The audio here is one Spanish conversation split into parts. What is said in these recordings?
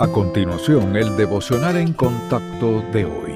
A continuación, el devocional en contacto de hoy.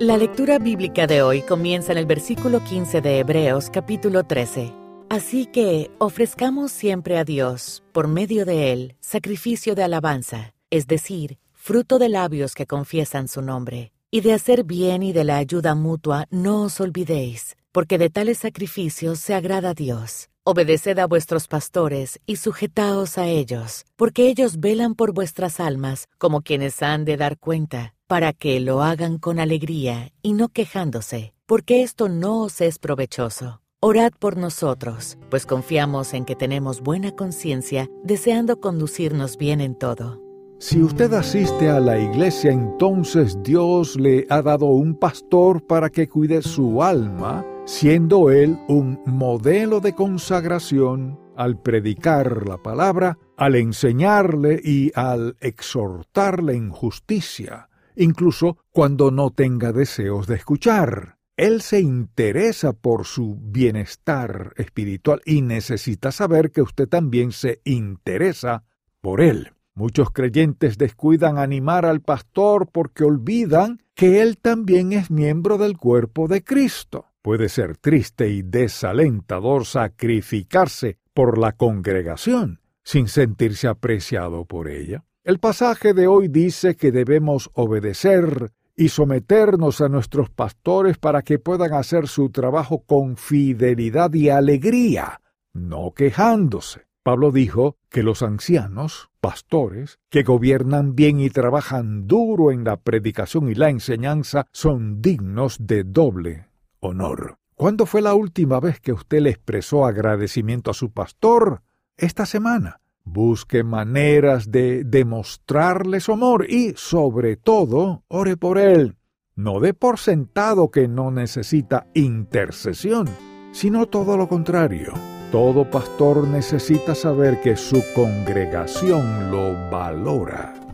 La lectura bíblica de hoy comienza en el versículo 15 de Hebreos capítulo 13. Así que ofrezcamos siempre a Dios, por medio de Él, sacrificio de alabanza, es decir, fruto de labios que confiesan su nombre. Y de hacer bien y de la ayuda mutua no os olvidéis, porque de tales sacrificios se agrada Dios. Obedeced a vuestros pastores y sujetaos a ellos, porque ellos velan por vuestras almas como quienes han de dar cuenta, para que lo hagan con alegría y no quejándose, porque esto no os es provechoso. Orad por nosotros, pues confiamos en que tenemos buena conciencia, deseando conducirnos bien en todo. Si usted asiste a la iglesia, entonces Dios le ha dado un pastor para que cuide su alma, siendo él un modelo de consagración al predicar la palabra, al enseñarle y al exhortarle en justicia, incluso cuando no tenga deseos de escuchar. Él se interesa por su bienestar espiritual y necesita saber que usted también se interesa por él. Muchos creyentes descuidan animar al pastor porque olvidan que él también es miembro del cuerpo de Cristo. Puede ser triste y desalentador sacrificarse por la congregación sin sentirse apreciado por ella. El pasaje de hoy dice que debemos obedecer y someternos a nuestros pastores para que puedan hacer su trabajo con fidelidad y alegría, no quejándose. Pablo dijo que los ancianos, pastores, que gobiernan bien y trabajan duro en la predicación y la enseñanza, son dignos de doble honor. ¿Cuándo fue la última vez que usted le expresó agradecimiento a su pastor? Esta semana. Busque maneras de demostrarle su amor y, sobre todo, ore por él. No dé por sentado que no necesita intercesión, sino todo lo contrario todo pastor necesita saber que su congregación lo valora.